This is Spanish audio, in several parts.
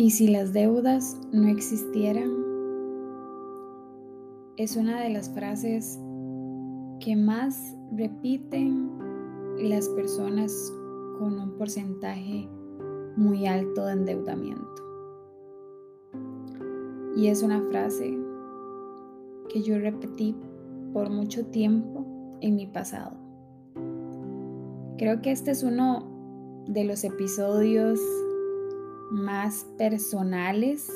¿Y si las deudas no existieran? Es una de las frases que más repiten las personas con un porcentaje muy alto de endeudamiento. Y es una frase que yo repetí por mucho tiempo en mi pasado. Creo que este es uno de los episodios más personales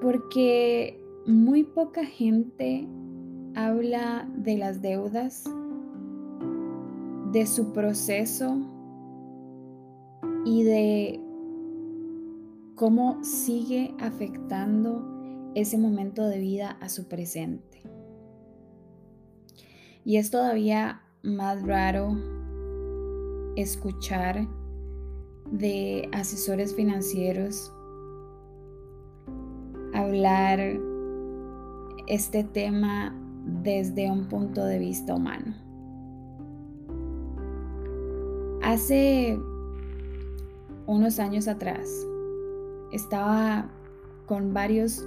porque muy poca gente habla de las deudas, de su proceso y de cómo sigue afectando ese momento de vida a su presente. Y es todavía más raro escuchar de asesores financieros hablar este tema desde un punto de vista humano. Hace unos años atrás estaba con varios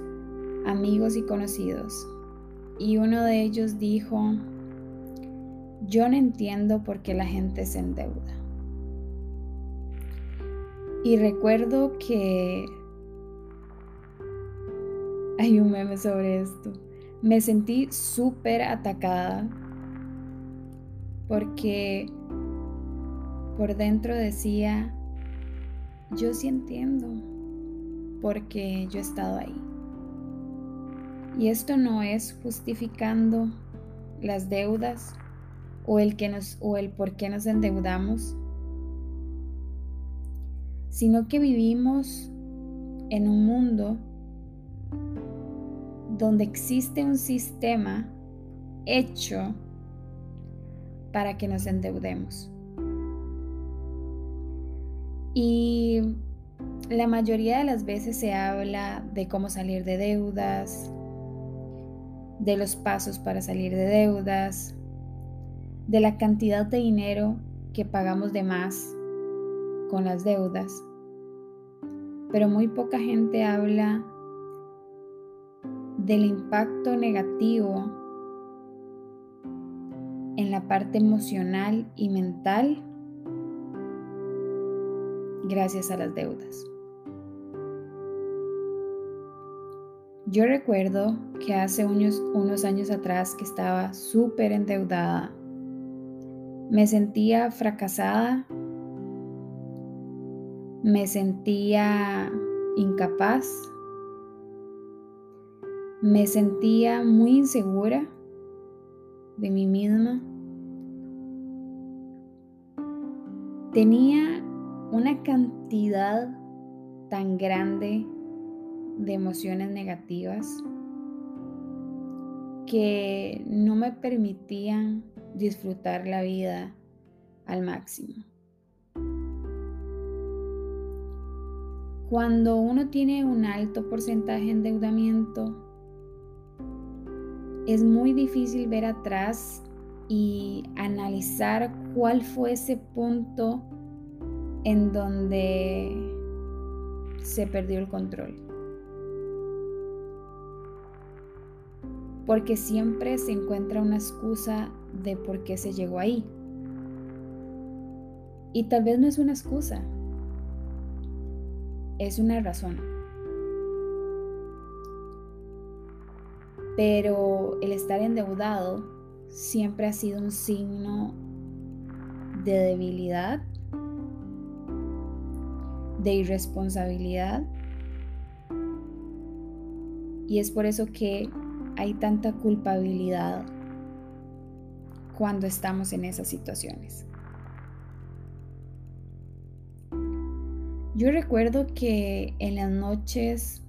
amigos y conocidos y uno de ellos dijo, yo no entiendo por qué la gente se endeuda. Y recuerdo que hay un meme sobre esto. Me sentí súper atacada porque por dentro decía, yo sí entiendo porque yo he estado ahí. Y esto no es justificando las deudas o el, que nos, o el por qué nos endeudamos, sino que vivimos en un mundo donde existe un sistema hecho para que nos endeudemos. Y la mayoría de las veces se habla de cómo salir de deudas, de los pasos para salir de deudas, de la cantidad de dinero que pagamos de más con las deudas, pero muy poca gente habla del impacto negativo en la parte emocional y mental gracias a las deudas. Yo recuerdo que hace unos, años atrás que estaba súper endeudada, me sentía fracasada me sentía incapaz, me sentía muy insegura de mí misma. Tenía una cantidad tan grande de emociones negativas que no me permitían disfrutar la vida al máximo. Cuando uno tiene un alto porcentaje de endeudamiento, es muy difícil ver atrás y analizar cuál fue ese punto en donde se perdió el control. Porque siempre se encuentra una excusa de por qué se llegó ahí. Y tal vez no es una excusa, es una razón. Pero el estar endeudado siempre ha sido un signo de debilidad, de irresponsabilidad. Y es por eso que hay tanta culpabilidad cuando estamos en esas situaciones. Yo recuerdo que en las noches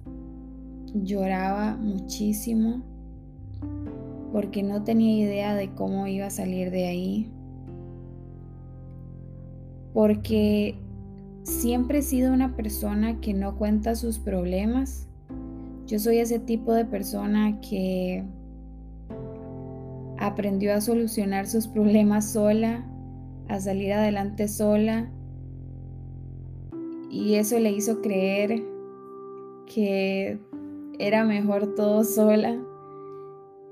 lloraba muchísimo porque no tenía idea de cómo iba a salir de ahí. Porque siempre he sido una persona que no cuenta sus problemas. Yo soy ese tipo de persona que aprendió a solucionar sus problemas sola, a salir adelante sola y eso le hizo creer que era mejor todo sola,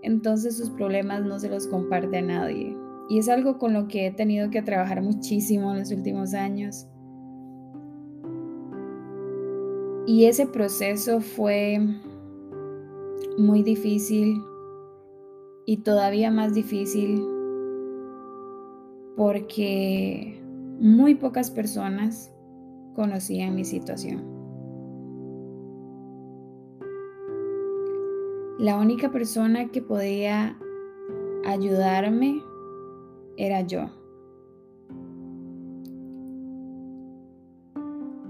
entonces sus problemas no se los comparte a nadie. Y es algo con lo que he tenido que trabajar muchísimo en los últimos años. Y ese proceso fue muy difícil y todavía más difícil porque muy pocas personas conocían mi situación. La única persona que podía ayudarme era yo.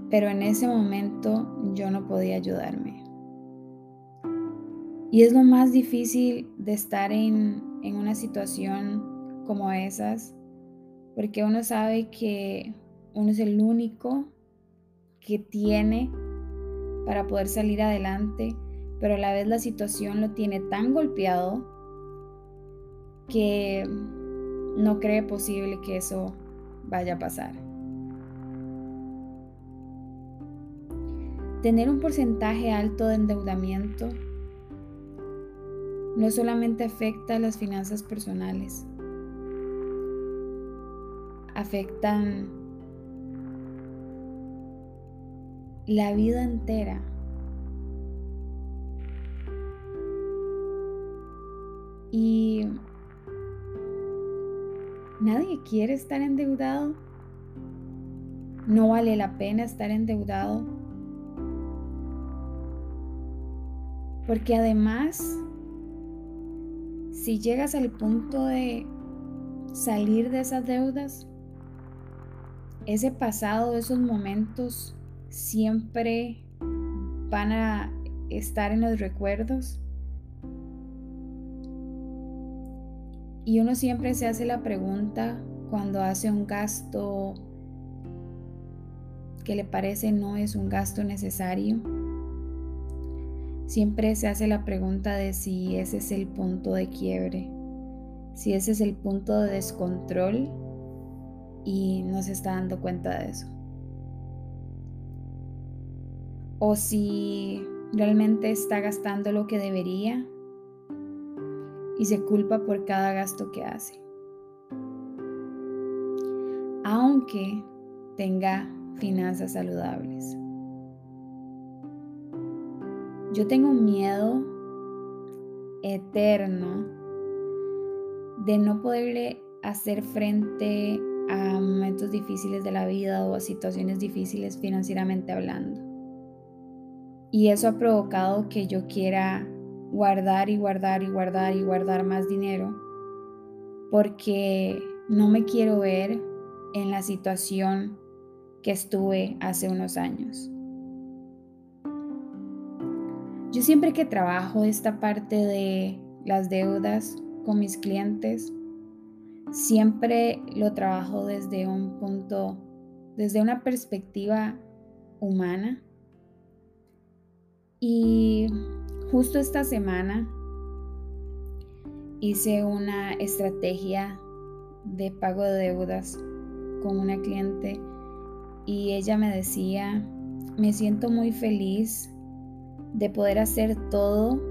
Pero en ese momento yo no podía ayudarme. Y es lo más difícil de estar en, en una situación como esas, porque uno sabe que uno es el único que tiene para poder salir adelante, pero a la vez la situación lo tiene tan golpeado que no cree posible que eso vaya a pasar. Tener un porcentaje alto de endeudamiento no solamente afecta a las finanzas personales, afectan la vida entera. Y nadie quiere estar endeudado. No vale la pena estar endeudado. Porque además, si llegas al punto de salir de esas deudas, ese pasado, esos momentos siempre van a estar en los recuerdos. Y uno siempre se hace la pregunta cuando hace un gasto que le parece no es un gasto necesario. Siempre se hace la pregunta de si ese es el punto de quiebre, si ese es el punto de descontrol y no se está dando cuenta de eso. O si realmente está gastando lo que debería y se culpa por cada gasto que hace. Aunque tenga finanzas saludables. Yo tengo miedo eterno de no poderle hacer frente a momentos difíciles de la vida o a situaciones difíciles financieramente hablando. Y eso ha provocado que yo quiera guardar y guardar y guardar y guardar más dinero porque no me quiero ver en la situación que estuve hace unos años. Yo siempre que trabajo esta parte de las deudas con mis clientes, siempre lo trabajo desde un punto, desde una perspectiva humana. Y justo esta semana hice una estrategia de pago de deudas con una cliente y ella me decía, me siento muy feliz de poder hacer todo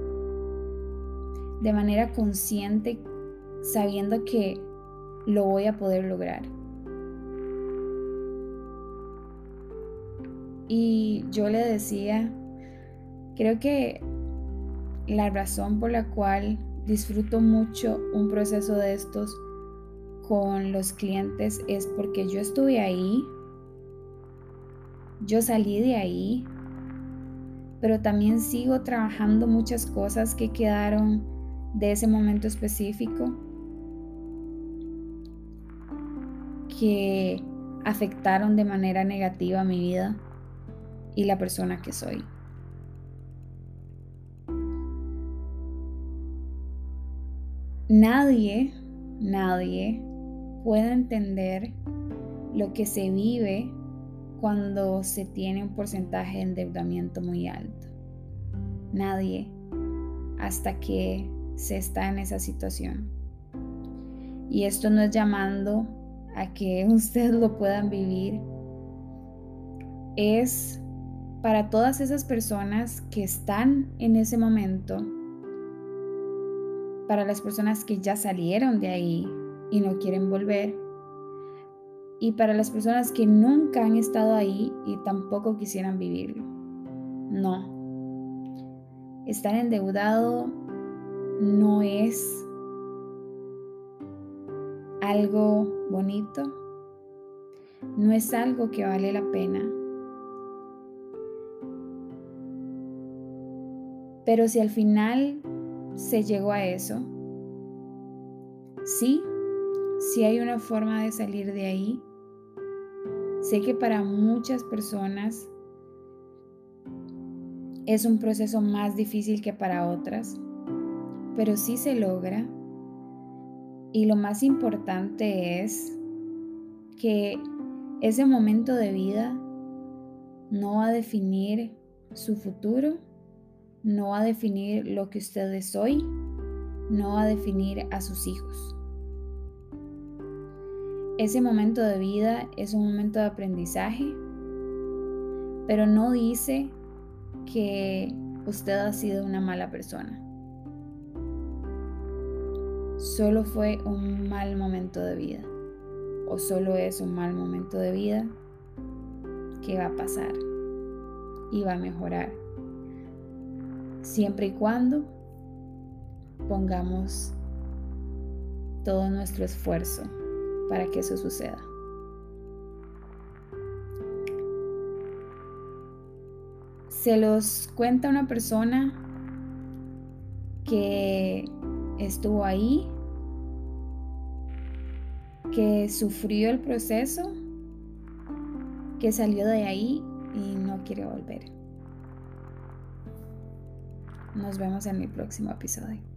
de manera consciente, sabiendo que lo voy a poder lograr. Y yo le decía, creo que la razón por la cual disfruto mucho un proceso de estos con los clientes es porque yo estuve ahí, yo salí de ahí, pero también sigo trabajando muchas cosas que quedaron de ese momento específico que afectaron de manera negativa mi vida y la persona que soy. Nadie, nadie puede entender lo que se vive cuando se tiene un porcentaje de endeudamiento muy alto. Nadie hasta que se está en esa situación. Y esto no es llamando a que ustedes lo puedan vivir, es para todas esas personas que están en ese momento, para las personas que ya salieron de ahí y no quieren volver, y para las personas que nunca han estado ahí y tampoco quisieran vivirlo. No. Estar endeudado no es algo bonito, no es algo que vale la pena. Pero si al final se llegó a eso, sí, sí hay una forma de salir de ahí. Sé que para muchas personas es un proceso más difícil que para otras, pero sí se logra. Y lo más importante es que ese momento de vida no va a definir su futuro, no va a definir lo que usted es hoy, no va a definir a sus hijos. Ese momento de vida es un momento de aprendizaje, pero no dice que usted ha sido una mala persona. Solo fue un mal momento de vida o solo es un mal momento de vida que va a pasar y va a mejorar. Siempre y cuando pongamos todo nuestro esfuerzo para que eso suceda. Se los cuenta una persona que estuvo ahí, que sufrió el proceso, que salió de ahí y no quiere volver. Nos vemos en mi próximo episodio.